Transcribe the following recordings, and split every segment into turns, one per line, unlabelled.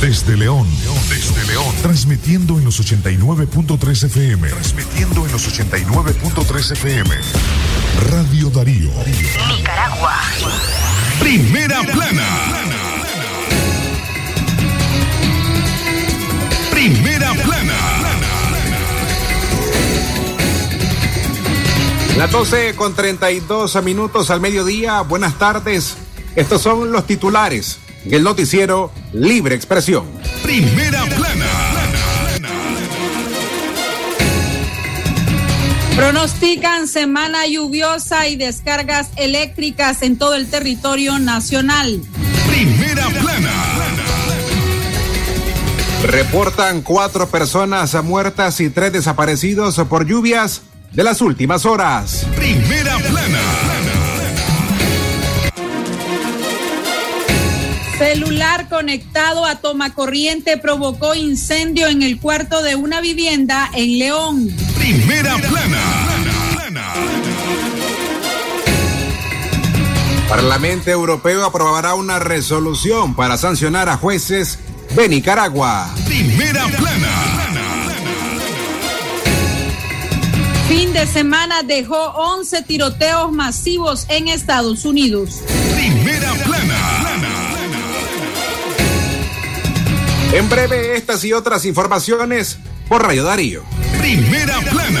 Desde León. Desde León. Transmitiendo en los 89.3 FM. Transmitiendo en los 89.3 FM. Radio Darío.
Nicaragua.
Primera plana. Primera plana.
Las 12 con 32 minutos al mediodía. Buenas tardes. Estos son los titulares el noticiero Libre Expresión.
Primera plana.
Pronostican semana lluviosa y descargas eléctricas en todo el territorio nacional.
Primera plana.
Reportan cuatro personas muertas y tres desaparecidos por lluvias de las últimas horas.
Primera
Celular conectado a toma corriente provocó incendio en el cuarto de una vivienda en León.
Primera plana.
Parlamento Europeo aprobará una resolución para sancionar a jueces de Nicaragua.
Primera plana.
Fin de semana dejó 11 tiroteos masivos en Estados Unidos.
Primera
En breve, estas y otras informaciones por Radio Darío.
Primera plana.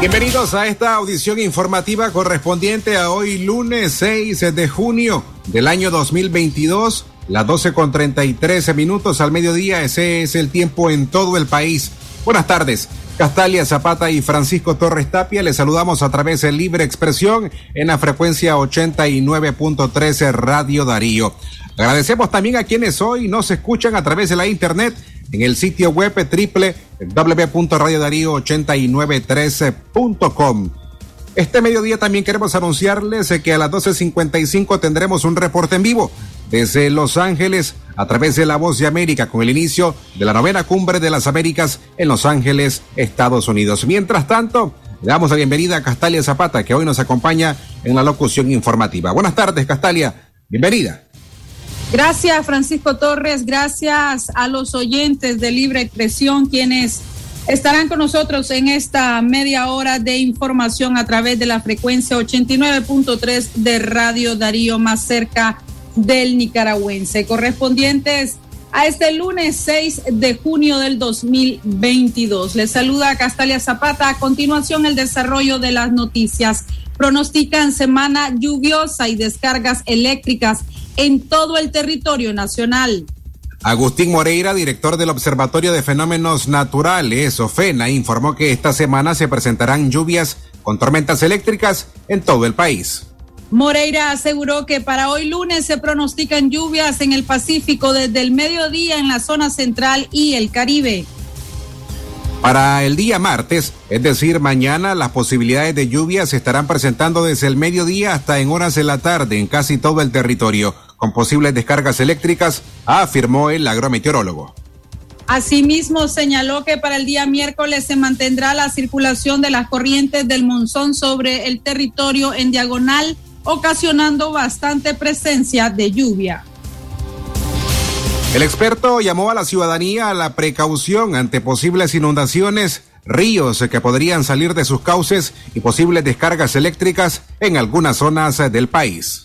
Bienvenidos a esta audición informativa correspondiente a hoy lunes 6 de junio del año 2022, las 12 con 33 minutos al mediodía. Ese es el tiempo en todo el país. Buenas tardes. Castalia Zapata y Francisco Torres Tapia. Les saludamos a través de Libre Expresión en la frecuencia 89.13 Radio Darío. Agradecemos también a quienes hoy nos escuchan a través de la internet en el sitio web www.radiodarío8913.com. Este mediodía también queremos anunciarles que a las 12.55 tendremos un reporte en vivo desde Los Ángeles a través de La Voz de América con el inicio de la novena cumbre de las Américas en Los Ángeles, Estados Unidos. Mientras tanto, le damos la bienvenida a Castalia Zapata que hoy nos acompaña en la locución informativa. Buenas tardes, Castalia. Bienvenida.
Gracias, Francisco Torres. Gracias a los oyentes de Libre Expresión, quienes estarán con nosotros en esta media hora de información a través de la frecuencia 89.3 de Radio Darío, más cerca del nicaragüense, correspondientes a este lunes 6 de junio del 2022. Les saluda Castalia Zapata. A continuación, el desarrollo de las noticias. Pronostican semana lluviosa y descargas eléctricas en todo el territorio nacional.
Agustín Moreira, director del Observatorio de Fenómenos Naturales, OFENA, informó que esta semana se presentarán lluvias con tormentas eléctricas en todo el país.
Moreira aseguró que para hoy lunes se pronostican lluvias en el Pacífico desde el mediodía en la zona central y el Caribe.
Para el día martes, es decir, mañana, las posibilidades de lluvias se estarán presentando desde el mediodía hasta en horas de la tarde en casi todo el territorio, con posibles descargas eléctricas, afirmó el agrometeorólogo.
Asimismo, señaló que para el día miércoles se mantendrá la circulación de las corrientes del monzón sobre el territorio en diagonal, ocasionando bastante presencia de lluvia.
El experto llamó a la ciudadanía a la precaución ante posibles inundaciones, ríos que podrían salir de sus cauces y posibles descargas eléctricas en algunas zonas del país.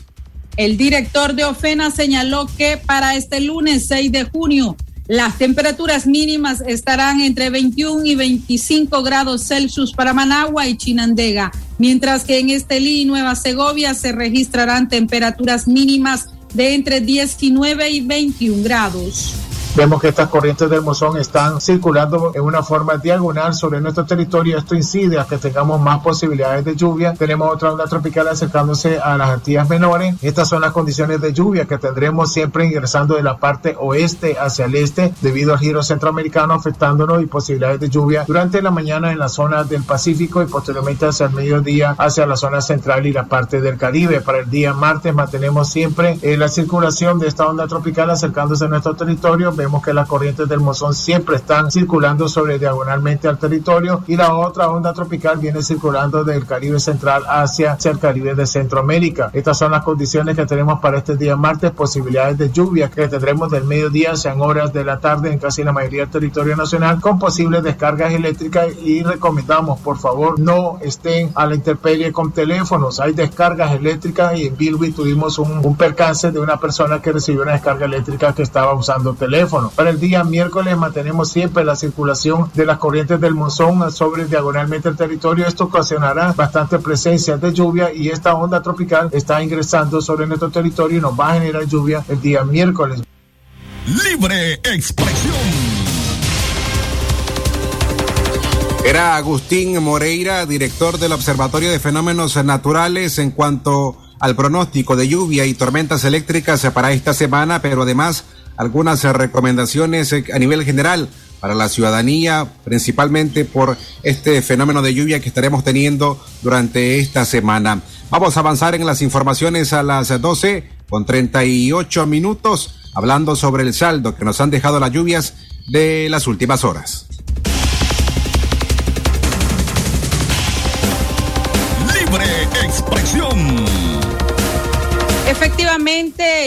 El director de OFENA señaló que para este lunes 6 de junio las temperaturas mínimas estarán entre 21 y 25 grados Celsius para Managua y Chinandega, mientras que en Estelí y Nueva Segovia se registrarán temperaturas mínimas de entre 19 y 21 grados.
Vemos que estas corrientes del monzón están circulando en una forma diagonal sobre nuestro territorio. Esto incide a que tengamos más posibilidades de lluvia. Tenemos otra onda tropical acercándose a las Antillas menores. Estas son las condiciones de lluvia que tendremos siempre ingresando de la parte oeste hacia el este debido al giro centroamericano afectándonos y posibilidades de lluvia durante la mañana en la zona del Pacífico y posteriormente hacia el mediodía hacia la zona central y la parte del Caribe. Para el día martes mantenemos siempre eh, la circulación de esta onda tropical acercándose a nuestro territorio. Vemos que las corrientes del monzón siempre están circulando sobre diagonalmente al territorio y la otra onda tropical viene circulando del Caribe central hacia, el Caribe de Centroamérica. Estas son las condiciones que tenemos para este día martes, posibilidades de lluvia que tendremos del mediodía hacia horas de la tarde en casi la mayoría del territorio nacional con posibles descargas eléctricas y recomendamos por favor no estén a la intemperie con teléfonos. Hay descargas eléctricas y en Bilby tuvimos un, un percance de una persona que recibió una descarga eléctrica que estaba usando teléfono. Para el día miércoles mantenemos siempre la circulación de las corrientes del monzón sobre diagonalmente el territorio. Esto ocasionará bastante presencia de lluvia y esta onda tropical está ingresando sobre nuestro territorio y nos va a generar lluvia el día miércoles.
Libre expresión.
Era Agustín Moreira, director del Observatorio de Fenómenos Naturales en cuanto al pronóstico de lluvia y tormentas eléctricas para esta semana, pero además algunas recomendaciones a nivel general para la ciudadanía, principalmente por este fenómeno de lluvia que estaremos teniendo durante esta semana. Vamos a avanzar en las informaciones a las 12 con 38 minutos, hablando sobre el saldo que nos han dejado las lluvias de las últimas horas.
Libre expresión.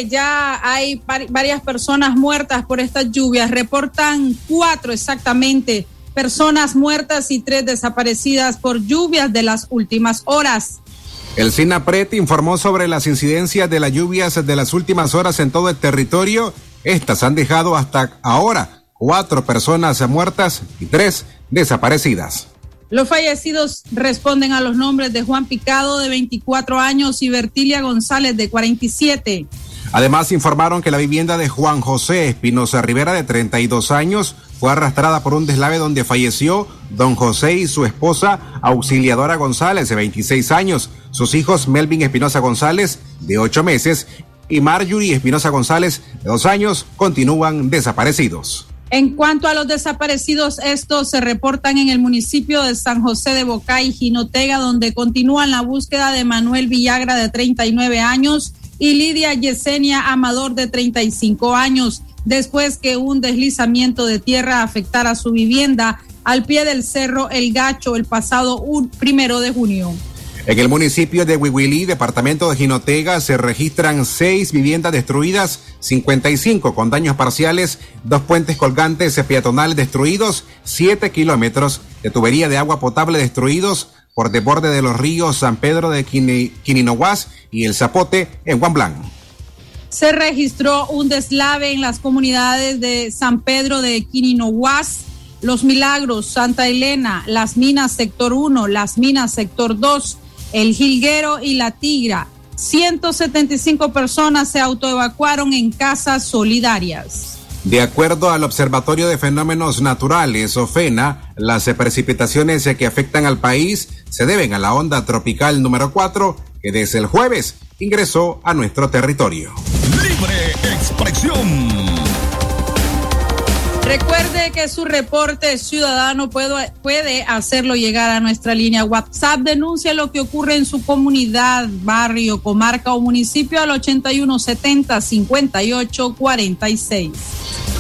Ya hay varias personas muertas por estas lluvias. Reportan cuatro exactamente personas muertas y tres desaparecidas por lluvias de las últimas horas.
El SINAPRET informó sobre las incidencias de las lluvias de las últimas horas en todo el territorio. Estas han dejado hasta ahora cuatro personas muertas y tres desaparecidas.
Los fallecidos responden a los nombres de Juan Picado, de 24 años, y Bertilia González, de 47.
Además, informaron que la vivienda de Juan José Espinosa Rivera, de 32 años, fue arrastrada por un deslave donde falleció don José y su esposa, Auxiliadora González, de 26 años, sus hijos Melvin Espinosa González, de 8 meses, y Marjorie Espinosa González, de 2 años, continúan desaparecidos.
En cuanto a los desaparecidos, estos se reportan en el municipio de San José de Bocay, Jinotega, donde continúan la búsqueda de Manuel Villagra, de 39 años, y Lidia Yesenia Amador, de 35 años, después que un deslizamiento de tierra afectara su vivienda al pie del cerro El Gacho el pasado primero de junio.
En el municipio de Huihuilí, departamento de Jinotega, se registran seis viviendas destruidas, 55 con daños parciales, dos puentes colgantes peatonales destruidos, siete kilómetros de tubería de agua potable destruidos por desborde de los ríos San Pedro de Quininohuas y El Zapote en Guamblán.
Se registró un deslave en las comunidades de San Pedro de Quininohuas, Los Milagros, Santa Elena, Las Minas Sector 1, Las Minas Sector 2, el Jilguero y la Tigra. 175 personas se autoevacuaron en casas solidarias.
De acuerdo al Observatorio de Fenómenos Naturales, OFENA, las precipitaciones que afectan al país se deben a la onda tropical número 4 que desde el jueves ingresó a nuestro territorio.
Libre expresión.
Recuerde que su reporte ciudadano puede, puede hacerlo llegar a nuestra línea WhatsApp. Denuncia lo que ocurre en su comunidad, barrio, comarca o municipio al 8170-5846.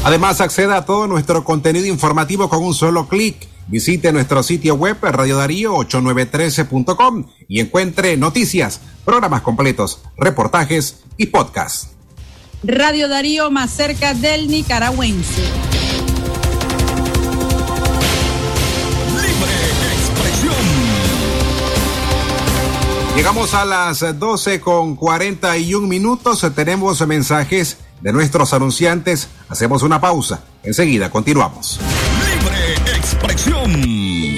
Además, acceda a todo nuestro contenido informativo con un solo clic. Visite nuestro sitio web Radio Darío 8913.com y encuentre noticias, programas completos, reportajes y podcasts.
Radio Darío más cerca del nicaragüense.
Llegamos a las 12 con 41 minutos. Tenemos mensajes de nuestros anunciantes. Hacemos una pausa. Enseguida continuamos.
Libre expresión.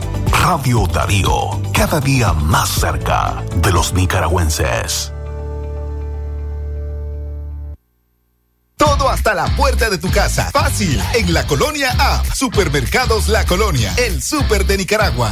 Radio Darío, cada día más cerca de los nicaragüenses.
Todo hasta la puerta de tu casa. Fácil. En la Colonia App. Supermercados La Colonia. El super de Nicaragua.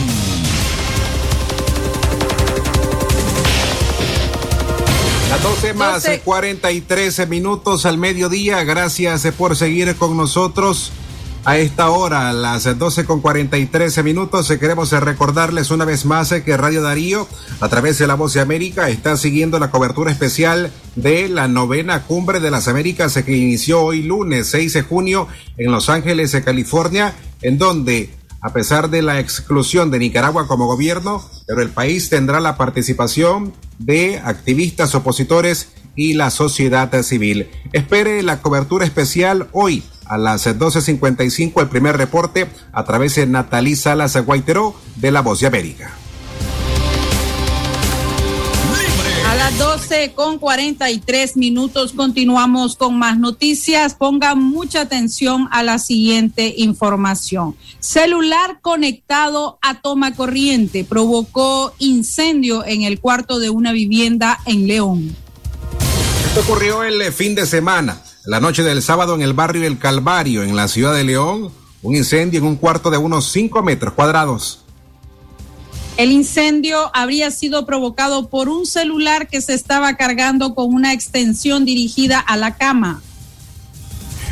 Las 12 más 43 minutos al mediodía. Gracias por seguir con nosotros. A esta hora, a las 12 con 43 minutos, queremos recordarles una vez más que Radio Darío, a través de La Voz de América, está siguiendo la cobertura especial de la novena Cumbre de las Américas que inició hoy lunes 6 de junio en Los Ángeles, California, en donde a pesar de la exclusión de Nicaragua como gobierno, pero el país tendrá la participación de activistas opositores y la sociedad civil. Espere la cobertura especial hoy a las 12.55 el primer reporte a través de Natalí Salas Guaiteró de La Voz de América.
Las 12 con 43 minutos continuamos con más noticias. Ponga mucha atención a la siguiente información. Celular conectado a toma corriente provocó incendio en el cuarto de una vivienda en León.
Esto ocurrió el fin de semana, la noche del sábado en el barrio El Calvario, en la ciudad de León. Un incendio en un cuarto de unos 5 metros cuadrados.
El incendio habría sido provocado por un celular que se estaba cargando con una extensión dirigida a la cama.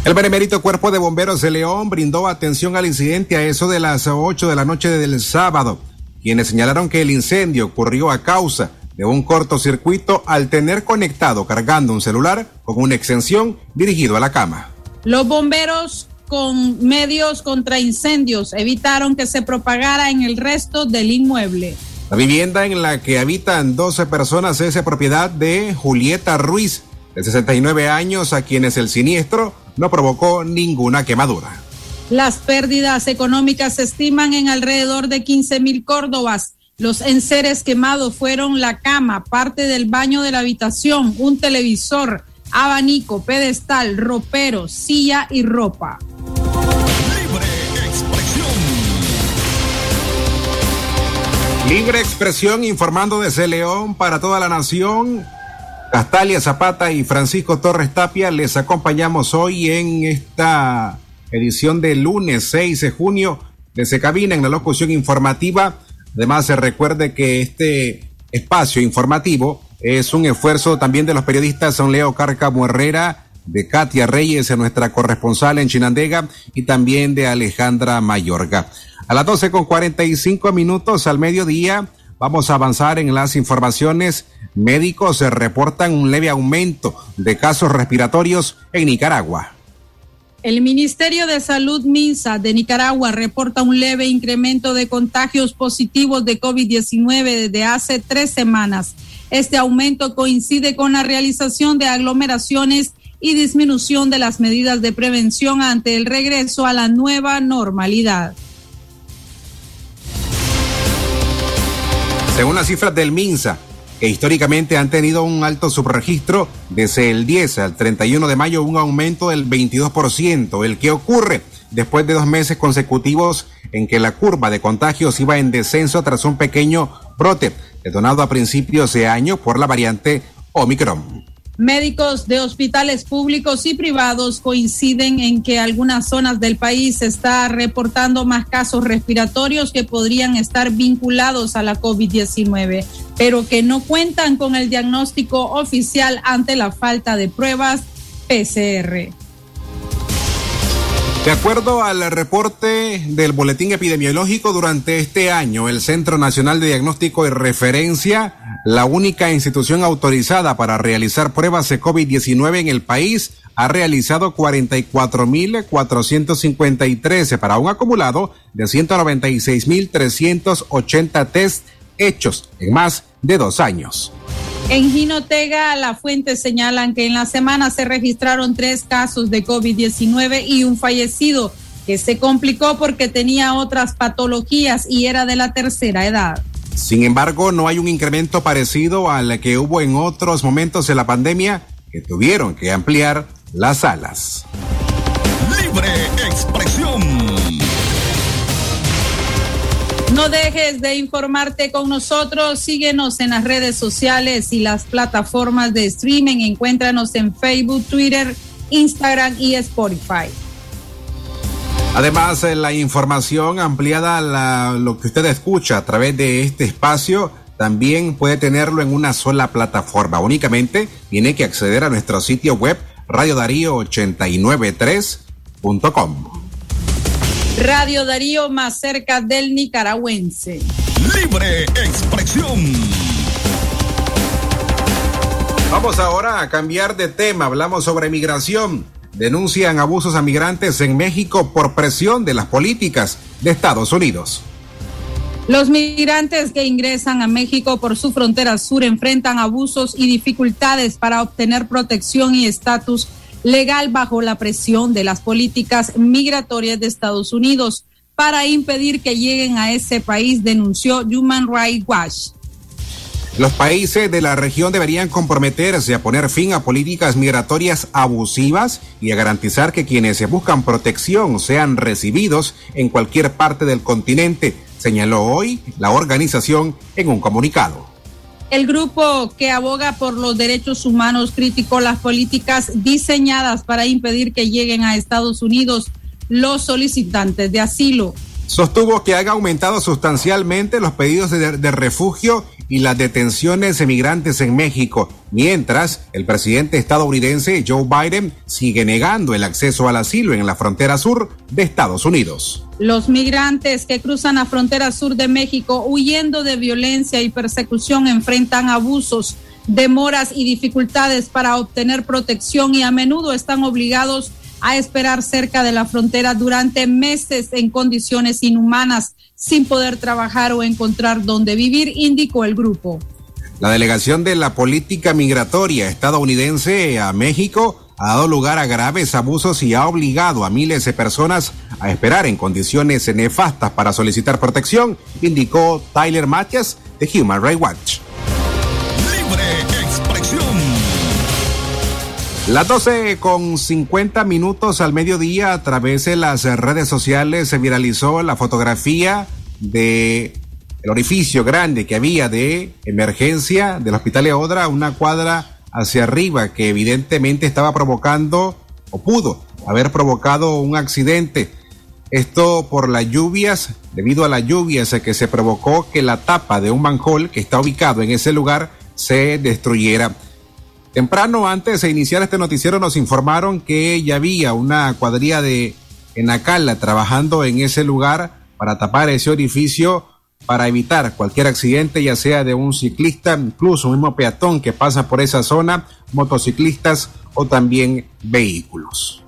El benemérito Cuerpo de Bomberos de León brindó atención al incidente a eso de las 8 de la noche del sábado, quienes señalaron que el incendio ocurrió a causa de un cortocircuito al tener conectado cargando un celular con una extensión dirigido a la cama.
Los bomberos con medios contra incendios evitaron que se propagara en el resto del inmueble.
La vivienda en la que habitan 12 personas es propiedad de Julieta Ruiz, de 69 años, a quienes el siniestro no provocó ninguna quemadura.
Las pérdidas económicas se estiman en alrededor de 15 mil córdobas. Los enseres quemados fueron la cama, parte del baño de la habitación, un televisor, abanico, pedestal, ropero, silla y ropa.
Libre expresión
informando desde León para toda la nación. Castalia Zapata y Francisco Torres Tapia les acompañamos hoy en esta edición de lunes 6 de junio desde cabina en la locución informativa. Además, se recuerde que este espacio informativo es un esfuerzo también de los periodistas Son Leo Cárcamo Herrera, de Katia Reyes, nuestra corresponsal en Chinandega, y también de Alejandra Mayorga. A las 12 con 45 minutos al mediodía vamos a avanzar en las informaciones. Médicos reportan un leve aumento de casos respiratorios en Nicaragua.
El Ministerio de Salud MINSA de Nicaragua reporta un leve incremento de contagios positivos de COVID-19 desde hace tres semanas. Este aumento coincide con la realización de aglomeraciones y disminución de las medidas de prevención ante el regreso a la nueva normalidad.
Según las cifras del MINSA, que históricamente han tenido un alto subregistro desde el 10 al 31 de mayo, un aumento del 22%, el que ocurre después de dos meses consecutivos en que la curva de contagios iba en descenso tras un pequeño brote detonado a principios de año por la variante Omicron.
Médicos de hospitales públicos y privados coinciden en que algunas zonas del país está reportando más casos respiratorios que podrían estar vinculados a la COVID-19, pero que no cuentan con el diagnóstico oficial ante la falta de pruebas PCR.
De acuerdo al reporte del Boletín Epidemiológico, durante este año, el Centro Nacional de Diagnóstico y Referencia, la única institución autorizada para realizar pruebas de COVID-19 en el país, ha realizado 44.453 para un acumulado de 196.380 test hechos en más de dos años.
En Jinotega, la fuente señalan que en la semana se registraron tres casos de COVID-19 y un fallecido que se complicó porque tenía otras patologías y era de la tercera edad.
Sin embargo, no hay un incremento parecido al que hubo en otros momentos de la pandemia que tuvieron que ampliar las salas.
Libre expresión.
No dejes de informarte con nosotros. Síguenos en las redes sociales y las plataformas de streaming. Encuéntranos en Facebook, Twitter, Instagram y Spotify.
Además, eh, la información ampliada, la, lo que usted escucha a través de este espacio, también puede tenerlo en una sola plataforma. Únicamente tiene que acceder a nuestro sitio web radiodarío893.com.
Radio Darío más cerca del nicaragüense.
Libre expresión.
Vamos ahora a cambiar de tema. Hablamos sobre migración. Denuncian abusos a migrantes en México por presión de las políticas de Estados Unidos.
Los migrantes que ingresan a México por su frontera sur enfrentan abusos y dificultades para obtener protección y estatus legal bajo la presión de las políticas migratorias de Estados Unidos para impedir que lleguen a ese país, denunció Human Rights Watch.
Los países de la región deberían comprometerse a poner fin a políticas migratorias abusivas y a garantizar que quienes buscan protección sean recibidos en cualquier parte del continente, señaló hoy la organización en un comunicado.
El grupo que aboga por los derechos humanos criticó las políticas diseñadas para impedir que lleguen a Estados Unidos los solicitantes de asilo.
Sostuvo que han aumentado sustancialmente los pedidos de, de refugio y las detenciones de migrantes en México, mientras el presidente estadounidense Joe Biden sigue negando el acceso al asilo en la frontera sur de Estados Unidos.
Los migrantes que cruzan la frontera sur de México huyendo de violencia y persecución enfrentan abusos, demoras y dificultades para obtener protección y a menudo están obligados esperar cerca de la frontera durante meses en condiciones inhumanas sin poder trabajar o encontrar dónde vivir, indicó el grupo.
La delegación de la política migratoria estadounidense a México ha dado lugar a graves abusos y ha obligado a miles de personas a esperar en condiciones nefastas para solicitar protección, indicó Tyler Mathias de Human Rights Watch. Las 12 con 50 minutos al mediodía a través de las redes sociales se viralizó la fotografía de el orificio grande que había de emergencia del Hospital Eodra, una cuadra hacia arriba que evidentemente estaba provocando o pudo haber provocado un accidente. Esto por las lluvias, debido a las lluvias que se provocó que la tapa de un manjol que está ubicado en ese lugar se destruyera. Temprano antes de iniciar este noticiero nos informaron que ya había una cuadrilla de Enacala trabajando en ese lugar para tapar ese orificio para evitar cualquier accidente, ya sea de un ciclista, incluso un mismo peatón que pasa por esa zona, motociclistas o también vehículos.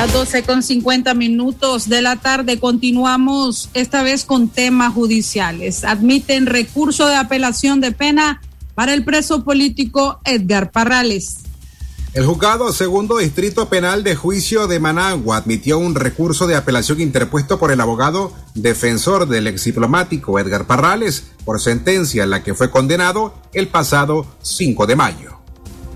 Las 12 con 50 minutos de la tarde continuamos esta vez con temas judiciales. Admiten recurso de apelación de pena para el preso político Edgar Parrales.
El juzgado segundo distrito penal de juicio de Managua admitió un recurso de apelación interpuesto por el abogado defensor del ex diplomático Edgar Parrales por sentencia en la que fue condenado el pasado 5 de mayo.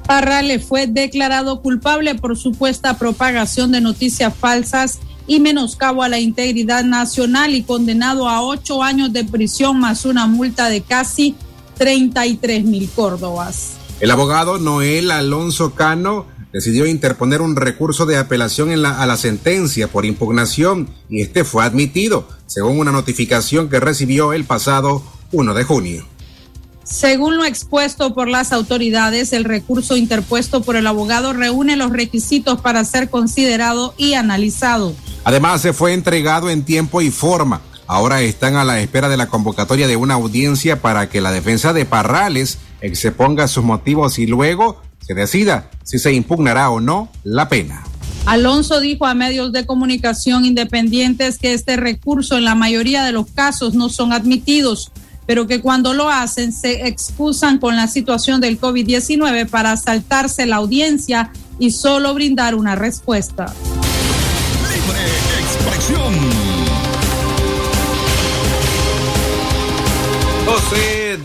Parrales fue declarado culpable por supuesta propagación de noticias falsas y menoscabo a la integridad nacional y condenado a ocho años de prisión más una multa de casi 33 mil córdobas.
El abogado Noel Alonso Cano decidió interponer un recurso de apelación a la sentencia por impugnación y este fue admitido, según una notificación que recibió el pasado 1 de junio.
Según lo expuesto por las autoridades, el recurso interpuesto por el abogado reúne los requisitos para ser considerado y analizado.
Además, se fue entregado en tiempo y forma. Ahora están a la espera de la convocatoria de una audiencia para que la defensa de Parrales exponga sus motivos y luego se decida si se impugnará o no la pena.
Alonso dijo a medios de comunicación independientes que este recurso en la mayoría de los casos no son admitidos, pero que cuando lo hacen se excusan con la situación del COVID-19 para saltarse la audiencia y solo brindar una respuesta.
Libre expresión.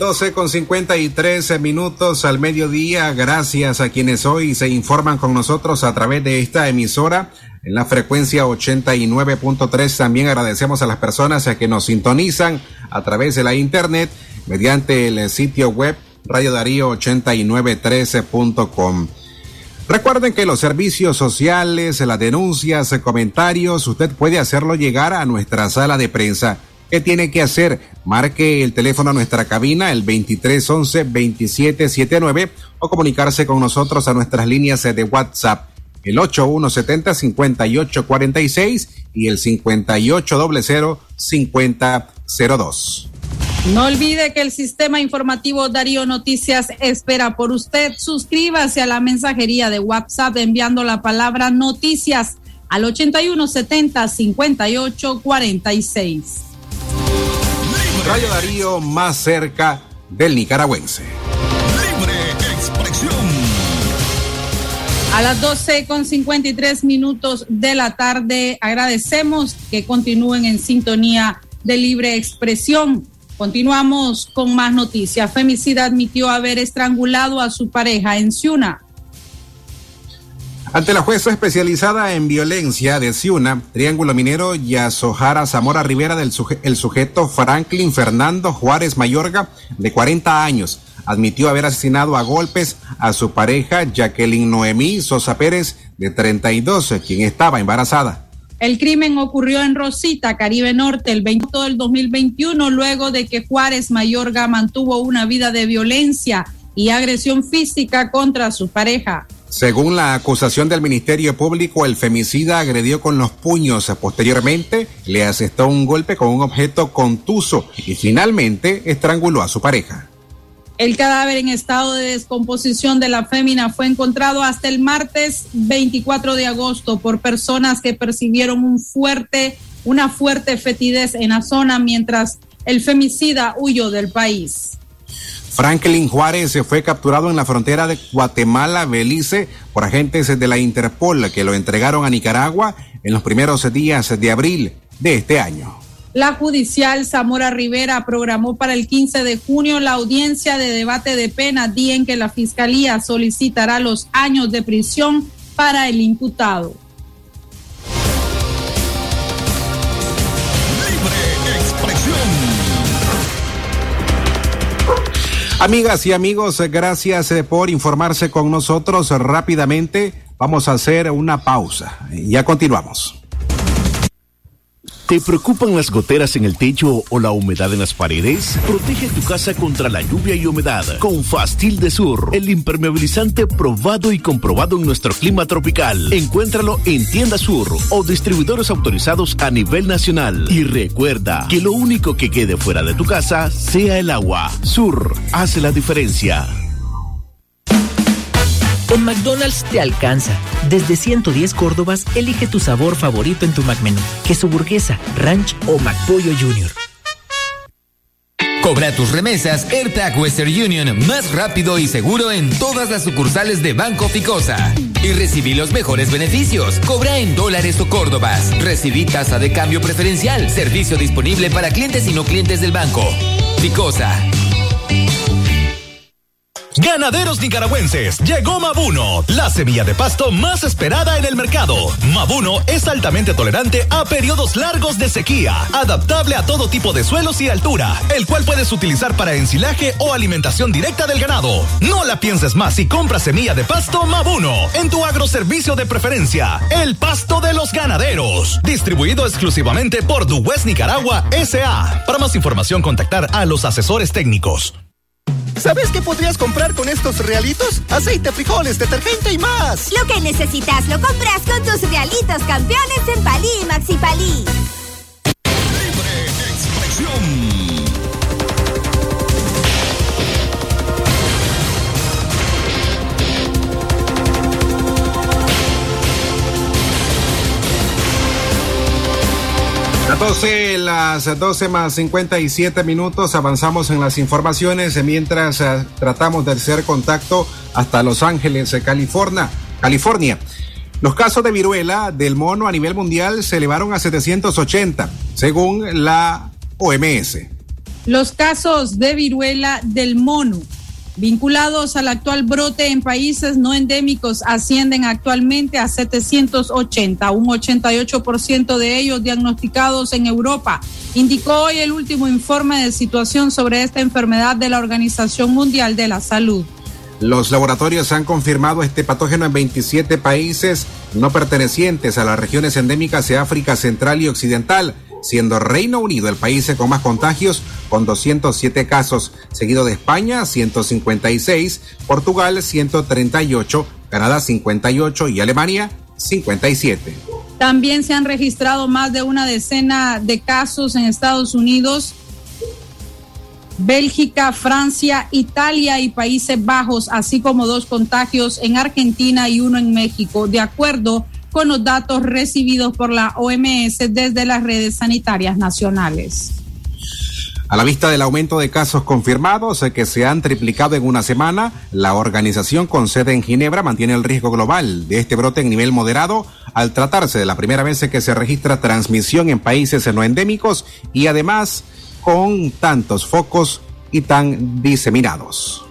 12, 12 con 53 minutos al mediodía. Gracias a quienes hoy se informan con nosotros a través de esta emisora en la frecuencia 89.3. También agradecemos a las personas que nos sintonizan a través de la internet mediante el sitio web Radio Darío 8913.com. Recuerden que los servicios sociales, las denuncias, comentarios, usted puede hacerlo llegar a nuestra sala de prensa ¿Qué tiene que hacer? Marque el teléfono a nuestra cabina, el 2311-2779, o comunicarse con nosotros a nuestras líneas de WhatsApp, el 8170-5846 y el 5800-5002.
No olvide que el sistema informativo Darío Noticias espera por usted. Suscríbase a la mensajería de WhatsApp enviando la palabra noticias al 8170-5846.
Radio Darío más cerca del nicaragüense.
Libre expresión.
A las 12 con 53 minutos de la tarde agradecemos que continúen en sintonía de libre expresión. Continuamos con más noticias. Femicida admitió haber estrangulado a su pareja en Ciuna.
Ante la jueza especializada en violencia de Ciuna, Triángulo Minero Yasohara Zamora Rivera, del el sujeto Franklin Fernando Juárez Mayorga, de 40 años, admitió haber asesinado a golpes a su pareja Jacqueline Noemí Sosa Pérez, de 32, quien estaba embarazada.
El crimen ocurrió en Rosita, Caribe Norte, el 20 del 2021, luego de que Juárez Mayorga mantuvo una vida de violencia y agresión física contra su pareja.
Según la acusación del Ministerio Público, el femicida agredió con los puños. Posteriormente, le asestó un golpe con un objeto contuso y finalmente estranguló a su pareja.
El cadáver en estado de descomposición de la fémina fue encontrado hasta el martes 24 de agosto por personas que percibieron un fuerte, una fuerte fetidez en la zona mientras el femicida huyó del país.
Franklin Juárez fue capturado en la frontera de Guatemala-Belice por agentes de la Interpol que lo entregaron a Nicaragua en los primeros días de abril de este año.
La judicial Zamora Rivera programó para el 15 de junio la audiencia de debate de pena, día en que la Fiscalía solicitará los años de prisión para el imputado.
Amigas y amigos, gracias eh, por informarse con nosotros rápidamente. Vamos a hacer una pausa. Ya continuamos.
¿Te preocupan las goteras en el techo o la humedad en las paredes? Protege tu casa contra la lluvia y humedad con Fastil de Sur, el impermeabilizante probado y comprobado en nuestro clima tropical. Encuéntralo en Tienda Sur o distribuidores autorizados a nivel nacional. Y recuerda que lo único que quede fuera de tu casa sea el agua. Sur hace la diferencia.
En McDonald's te alcanza. Desde 110 Córdobas, elige tu sabor favorito en tu McMenú. Queso burguesa, ranch o McPollo Junior.
Cobra tus remesas AirTag Western Union más rápido y seguro en todas las sucursales de Banco Ficosa. Y recibí los mejores beneficios. Cobra en dólares o córdobas. Recibí tasa de cambio preferencial. Servicio disponible para clientes y no clientes del banco. Ficosa.
Ganaderos nicaragüenses, llegó Mabuno, la semilla de pasto más esperada en el mercado. Mabuno es altamente tolerante a periodos largos de sequía, adaptable a todo tipo de suelos y altura, el cual puedes utilizar para ensilaje o alimentación directa del ganado. No la pienses más y compra semilla de pasto Mabuno en tu agroservicio de preferencia, el pasto de los ganaderos. Distribuido exclusivamente por Duwest Nicaragua SA. Para más información, contactar a los asesores técnicos.
¿Sabes qué podrías comprar con estos realitos? Aceite, frijoles, detergente y más.
Lo que necesitas lo compras con tus realitos campeones en Palí y Maxi Palí.
12, las 12 más 57 minutos, avanzamos en las informaciones mientras eh, tratamos de hacer contacto hasta Los Ángeles, eh, California. California. Los casos de viruela del mono a nivel mundial se elevaron a 780, según la OMS.
Los casos de viruela del mono vinculados al actual brote en países no endémicos ascienden actualmente a 780, un 88% de ellos diagnosticados en Europa. Indicó hoy el último informe de situación sobre esta enfermedad de la Organización Mundial de la Salud.
Los laboratorios han confirmado este patógeno en 27 países no pertenecientes a las regiones endémicas de África Central y Occidental siendo Reino Unido el país con más contagios con 207 casos, seguido de España 156, Portugal 138, Canadá 58 y Alemania 57.
También se han registrado más de una decena de casos en Estados Unidos, Bélgica, Francia, Italia y Países Bajos, así como dos contagios en Argentina y uno en México, de acuerdo con los datos recibidos por la OMS desde las redes sanitarias nacionales.
A la vista del aumento de casos confirmados eh, que se han triplicado en una semana, la organización con sede en Ginebra mantiene el riesgo global de este brote en nivel moderado al tratarse de la primera vez que se registra transmisión en países no endémicos y además con tantos focos y tan diseminados.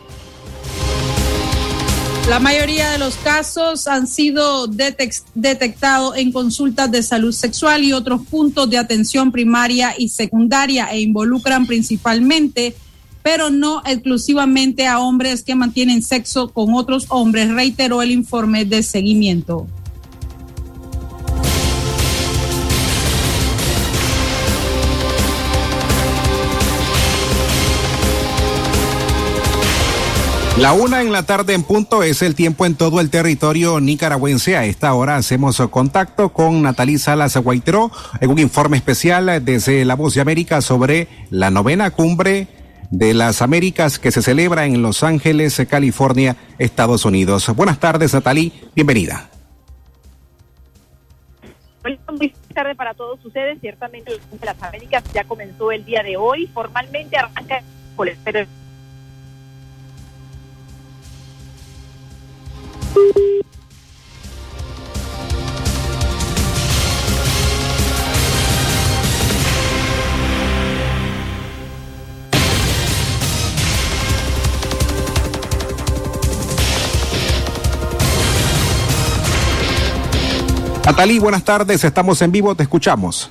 La mayoría de los casos han sido detectados en consultas de salud sexual y otros puntos de atención primaria y secundaria e involucran principalmente, pero no exclusivamente a hombres que mantienen sexo con otros hombres, reiteró el informe de seguimiento.
La una en la tarde en punto es el tiempo en todo el territorio nicaragüense. A esta hora hacemos contacto con Natalí Salas Guaitero en un informe especial desde La Voz de América sobre la novena cumbre de las Américas que se celebra en Los Ángeles, California, Estados Unidos. Buenas tardes, Natalí. Bienvenida.
Muy tarde para todos ustedes. Ciertamente, las Américas ya comenzó el día de hoy. Formalmente arranca pero
Natalí, buenas tardes, estamos en vivo, te escuchamos.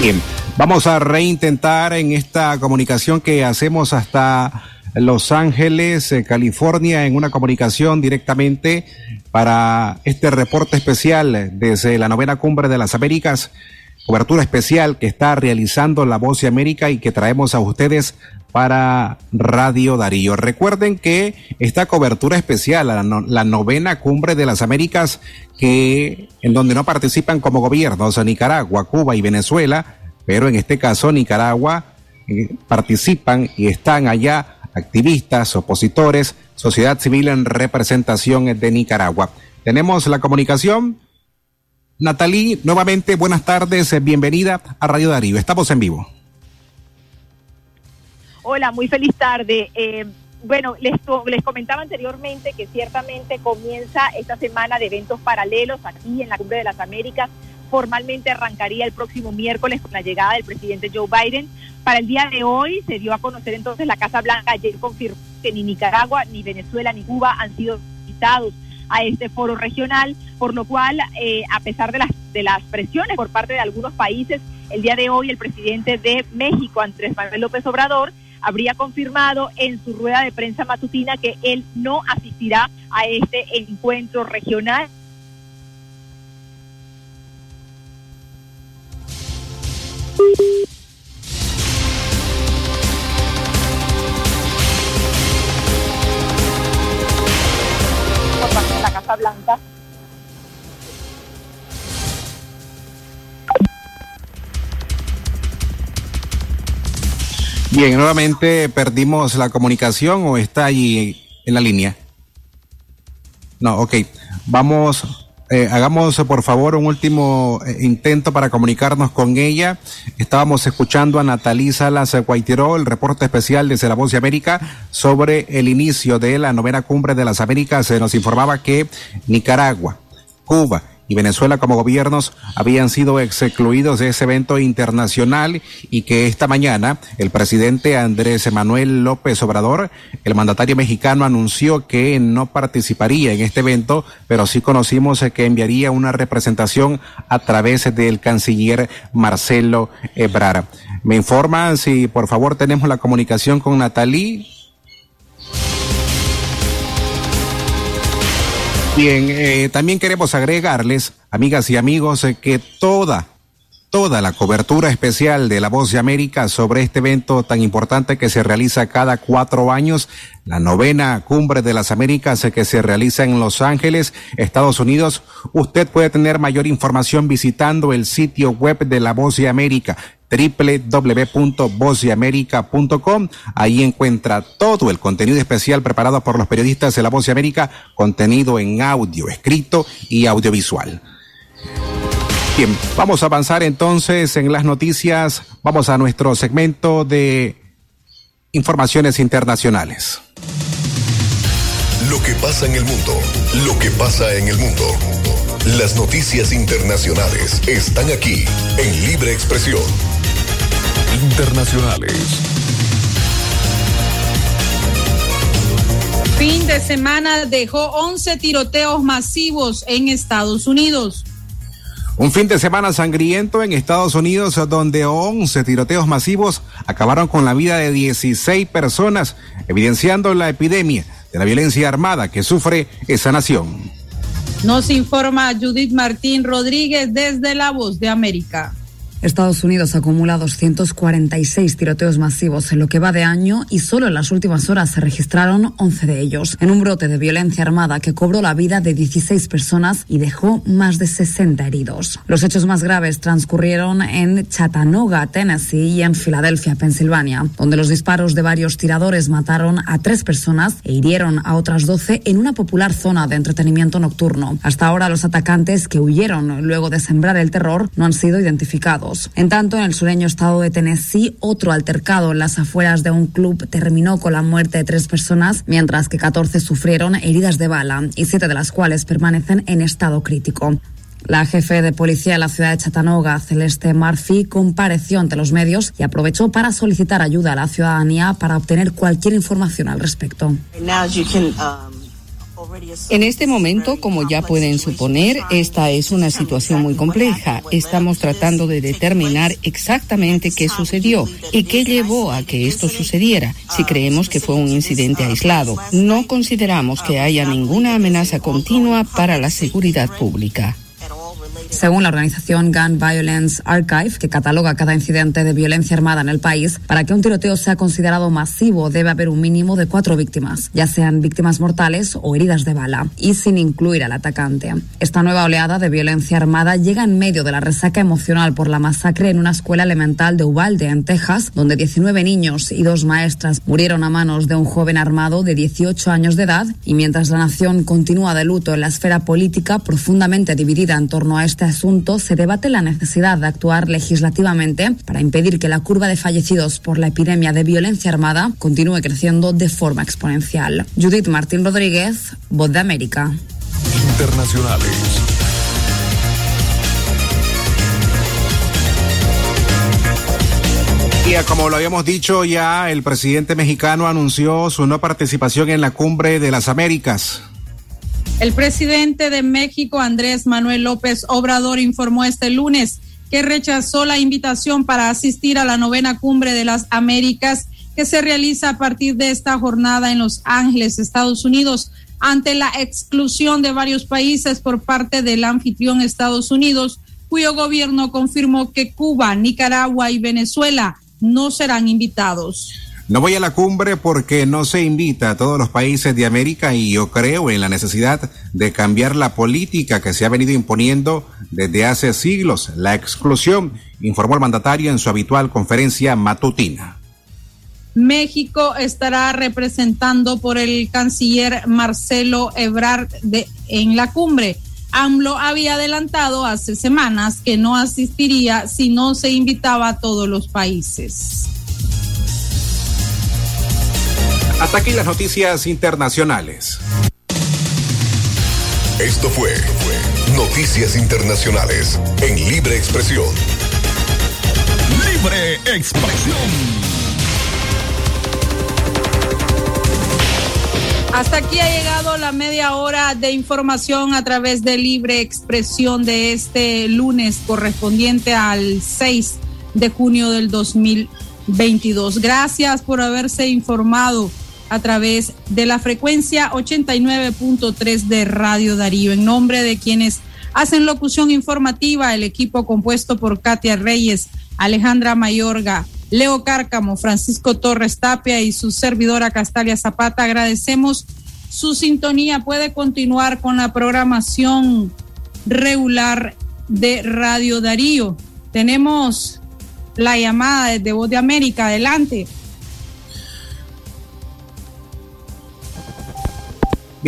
Bien, Vamos a reintentar en esta comunicación que hacemos hasta Los Ángeles, eh, California, en una comunicación directamente para este reporte especial desde la novena cumbre de las Américas, cobertura especial que está realizando La Voz de América y que traemos a ustedes para Radio Darío. Recuerden que esta cobertura especial, la, novena cumbre de las Américas, que en donde no participan como gobiernos Nicaragua, Cuba y Venezuela, pero en este caso Nicaragua eh, participan y están allá activistas, opositores, sociedad civil en representación de Nicaragua. Tenemos la comunicación Natalie, nuevamente buenas tardes, bienvenida a Radio Darío. Estamos en vivo.
Hola, muy feliz tarde. Eh, bueno, les comentaba anteriormente que ciertamente comienza esta semana de eventos paralelos aquí en la Cumbre de las Américas. Formalmente arrancaría el próximo miércoles con la llegada del presidente Joe Biden. Para el día de hoy se dio a conocer entonces la Casa Blanca ayer confirmó que ni Nicaragua, ni Venezuela, ni Cuba han sido invitados a este foro regional, por lo cual, eh, a pesar de las, de las presiones por parte de algunos países, el día de hoy el presidente de México, Andrés Manuel López Obrador, habría confirmado en su rueda de prensa matutina que él no asistirá a este encuentro regional. La Blanca
Bien, nuevamente perdimos la comunicación o está allí en la línea. No, ok. Vamos, eh, hagamos por favor un último eh, intento para comunicarnos con ella. Estábamos escuchando a Natalí Salas Guaiteró, el reporte especial desde la Voz de América sobre el inicio de la novena cumbre de las Américas. Se nos informaba que Nicaragua, Cuba, y Venezuela como gobiernos habían sido excluidos de ese evento internacional y que esta mañana el presidente Andrés Manuel López Obrador, el mandatario mexicano, anunció que no participaría en este evento, pero sí conocimos que enviaría una representación a través del canciller Marcelo Ebrard. Me informan si por favor tenemos la comunicación con Natalí. Bien, eh, también queremos agregarles, amigas y amigos, eh, que toda, toda la cobertura especial de La Voz de América sobre este evento tan importante que se realiza cada cuatro años, la novena cumbre de las Américas eh, que se realiza en Los Ángeles, Estados Unidos, usted puede tener mayor información visitando el sitio web de La Voz de América www.vozdeamerica.com. Ahí encuentra todo el contenido especial preparado por los periodistas de La Voz de América, contenido en audio, escrito y audiovisual. Bien, vamos a avanzar entonces en las noticias. Vamos a nuestro segmento de informaciones internacionales.
Lo que pasa en el mundo, lo que pasa en el mundo. Las noticias internacionales están aquí en Libre Expresión. Internacionales.
Fin de semana dejó 11 tiroteos masivos en Estados Unidos.
Un fin de semana sangriento en Estados Unidos donde 11 tiroteos masivos acabaron con la vida de 16 personas, evidenciando la epidemia de la violencia armada que sufre esa nación.
Nos informa Judith Martín Rodríguez desde La Voz de América.
Estados Unidos acumula 246 tiroteos masivos en lo que va de año y solo en las últimas horas se registraron 11 de ellos, en un brote de violencia armada que cobró la vida de 16 personas y dejó más de 60 heridos. Los hechos más graves transcurrieron en Chattanooga, Tennessee y en Filadelfia, Pensilvania, donde los disparos de varios tiradores mataron a tres personas e hirieron a otras 12 en una popular zona de entretenimiento nocturno. Hasta ahora los atacantes que huyeron luego de sembrar el terror no han sido identificados. En tanto, en el sureño estado de Tennessee, otro altercado en las afueras de un club terminó con la muerte de tres personas, mientras que 14 sufrieron heridas de bala y siete de las cuales permanecen en estado crítico. La jefe de policía de la ciudad de Chattanooga, Celeste Murphy, compareció ante los medios y aprovechó para solicitar ayuda a la ciudadanía para obtener cualquier información al respecto.
En este momento, como ya pueden suponer, esta es una situación muy compleja. Estamos tratando de determinar exactamente qué sucedió y qué llevó a que esto sucediera, si creemos que fue un incidente aislado. No consideramos que haya ninguna amenaza continua para la seguridad pública.
Según la organización Gun Violence Archive, que cataloga cada incidente de violencia armada en el país, para que un tiroteo sea considerado masivo debe haber un mínimo de cuatro víctimas, ya sean víctimas mortales o heridas de bala, y sin incluir al atacante. Esta nueva oleada de violencia armada llega en medio de la resaca emocional por la masacre en una escuela elemental de Uvalde, en Texas, donde 19 niños y dos maestras murieron a manos de un joven armado de 18 años de edad, y mientras la nación continúa de luto en la esfera política profundamente dividida en torno a este este asunto se debate la necesidad de actuar legislativamente para impedir que la curva de fallecidos por la epidemia de violencia armada continúe creciendo de forma exponencial. Judith Martín Rodríguez, Voz de América.
Internacionales.
como lo habíamos dicho ya, el presidente mexicano anunció su no participación en la cumbre de las Américas.
El presidente de México, Andrés Manuel López Obrador, informó este lunes que rechazó la invitación para asistir a la novena cumbre de las Américas que se realiza a partir de esta jornada en Los Ángeles, Estados Unidos, ante la exclusión de varios países por parte del anfitrión Estados Unidos, cuyo gobierno confirmó que Cuba, Nicaragua y Venezuela no serán invitados.
No voy a la cumbre porque no se invita a todos los países de América y yo creo en la necesidad de cambiar la política que se ha venido imponiendo desde hace siglos, la exclusión, informó el mandatario en su habitual conferencia matutina.
México estará representando por el canciller Marcelo Ebrard de, en la cumbre. AMLO había adelantado hace semanas que no asistiría si no se invitaba a todos los países.
Hasta aquí las noticias internacionales.
Esto fue Noticias Internacionales en Libre Expresión.
Libre Expresión.
Hasta aquí ha llegado la media hora de información a través de Libre Expresión de este lunes correspondiente al 6 de junio del 2022. Gracias por haberse informado a través de la frecuencia 89.3 de Radio Darío. En nombre de quienes hacen locución informativa, el equipo compuesto por Katia Reyes, Alejandra Mayorga, Leo Cárcamo, Francisco Torres Tapia y su servidora Castalia Zapata, agradecemos su sintonía. Puede continuar con la programación regular de Radio Darío. Tenemos la llamada desde Voz de América. Adelante.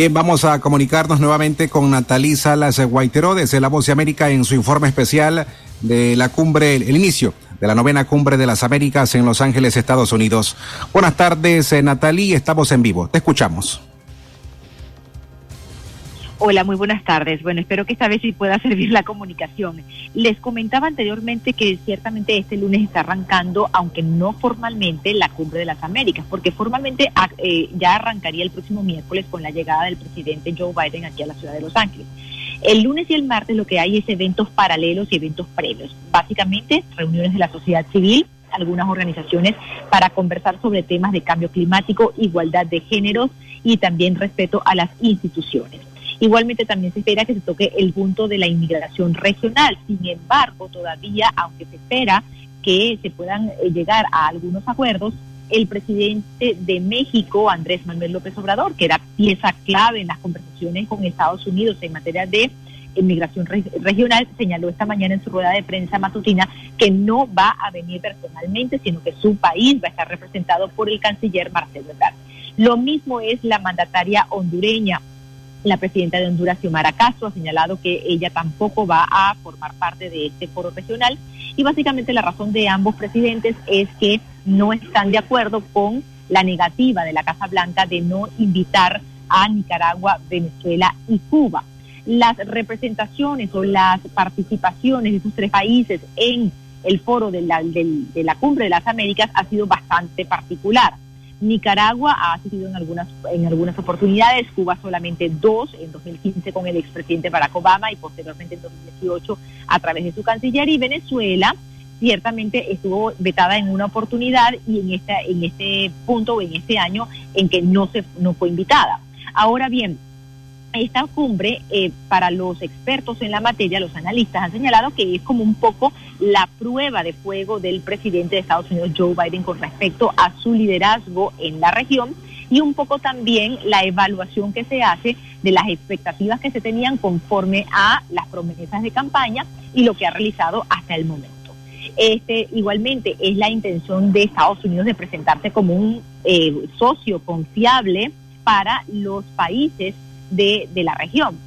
Bien, vamos a comunicarnos nuevamente con Natalí Salas Guaitero desde La Voz de América en su informe especial de la cumbre, el inicio de la novena cumbre de las Américas en Los Ángeles, Estados Unidos. Buenas tardes, eh, Natalí, estamos en vivo. Te escuchamos.
Hola, muy buenas tardes. Bueno, espero que esta vez sí pueda servir la comunicación. Les comentaba anteriormente que ciertamente este lunes está arrancando, aunque no formalmente, la cumbre de las Américas, porque formalmente ah, eh, ya arrancaría el próximo miércoles con la llegada del presidente Joe Biden aquí a la ciudad de Los Ángeles. El lunes y el martes lo que hay es eventos paralelos y eventos previos. Básicamente, reuniones de la sociedad civil, algunas organizaciones para conversar sobre temas de cambio climático, igualdad de géneros y también respeto a las instituciones. Igualmente también se espera que se toque el punto de la inmigración regional. Sin embargo, todavía, aunque se espera que se puedan eh, llegar a algunos acuerdos, el presidente de México, Andrés Manuel López Obrador, que era pieza clave en las conversaciones con Estados Unidos en materia de inmigración regional, señaló esta mañana en su rueda de prensa matutina que no va a venir personalmente, sino que su país va a estar representado por el canciller Marcelo Ebrard. Lo mismo es la mandataria hondureña la presidenta de Honduras, Xiomara Castro, ha señalado que ella tampoco va a formar parte de este foro regional y básicamente la razón de ambos presidentes es que no están de acuerdo con la negativa de la Casa Blanca de no invitar a Nicaragua, Venezuela y Cuba. Las representaciones o las participaciones de esos tres países en el foro de la, de la Cumbre de las Américas ha sido bastante particular. Nicaragua ha asistido en algunas, en algunas oportunidades, Cuba solamente dos, en 2015 con el expresidente Barack Obama y posteriormente en 2018 a través de su canciller, y Venezuela ciertamente estuvo vetada en una oportunidad y en, esta, en este punto o en este año en que no, se, no fue invitada. Ahora bien, esta cumbre, eh, para los expertos en la materia, los analistas han señalado que es como un poco la prueba de fuego del presidente de Estados Unidos, Joe Biden, con respecto a su liderazgo en la región y un poco también la evaluación que se hace de las expectativas que se tenían conforme a las promesas de campaña y lo que ha realizado hasta el momento. Este, igualmente es la intención de Estados Unidos de presentarse como un eh, socio confiable para los países de, la región.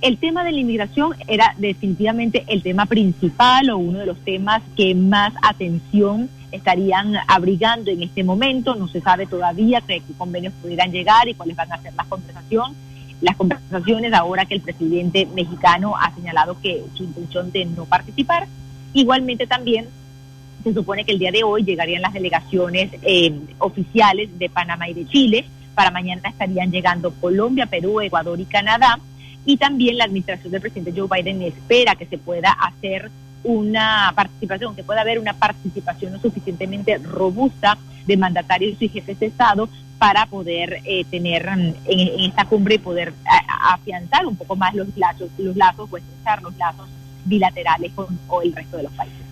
el tema de la inmigración era definitivamente el tema principal o uno de los temas que más atención estarían abrigando en este momento. No se sabe todavía qué convenios pudieran llegar y cuáles van a ser las conversaciones. Las conversaciones ahora que el presidente mexicano ha señalado que su intención de no participar. Igualmente también se supone que el día de hoy llegarían las delegaciones eh, oficiales de Panamá y de Chile. Para mañana estarían llegando Colombia, Perú, Ecuador y Canadá y también la administración del presidente Joe Biden espera que se pueda hacer una participación, que pueda haber una participación lo suficientemente robusta de mandatarios y jefes de Estado para poder eh, tener en, esta cumbre y poder afianzar un poco más los lazos, los lazos o estrechar los lazos bilaterales con el resto de los países.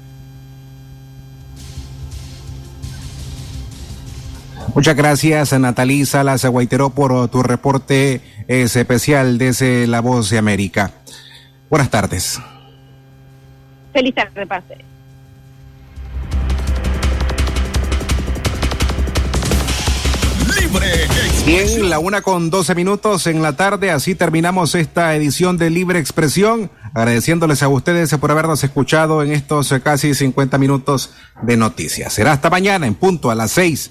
Muchas gracias, Natalí Salas Guaiteró, por tu reporte especial desde La Voz de América. Buenas tardes.
Feliz tarde, pase.
Libre Bien, la una con doce minutos en la tarde, así terminamos esta edición de Libre Expresión, agradeciéndoles a ustedes por habernos escuchado en estos casi 50 minutos de noticias. Será hasta mañana en punto a las seis.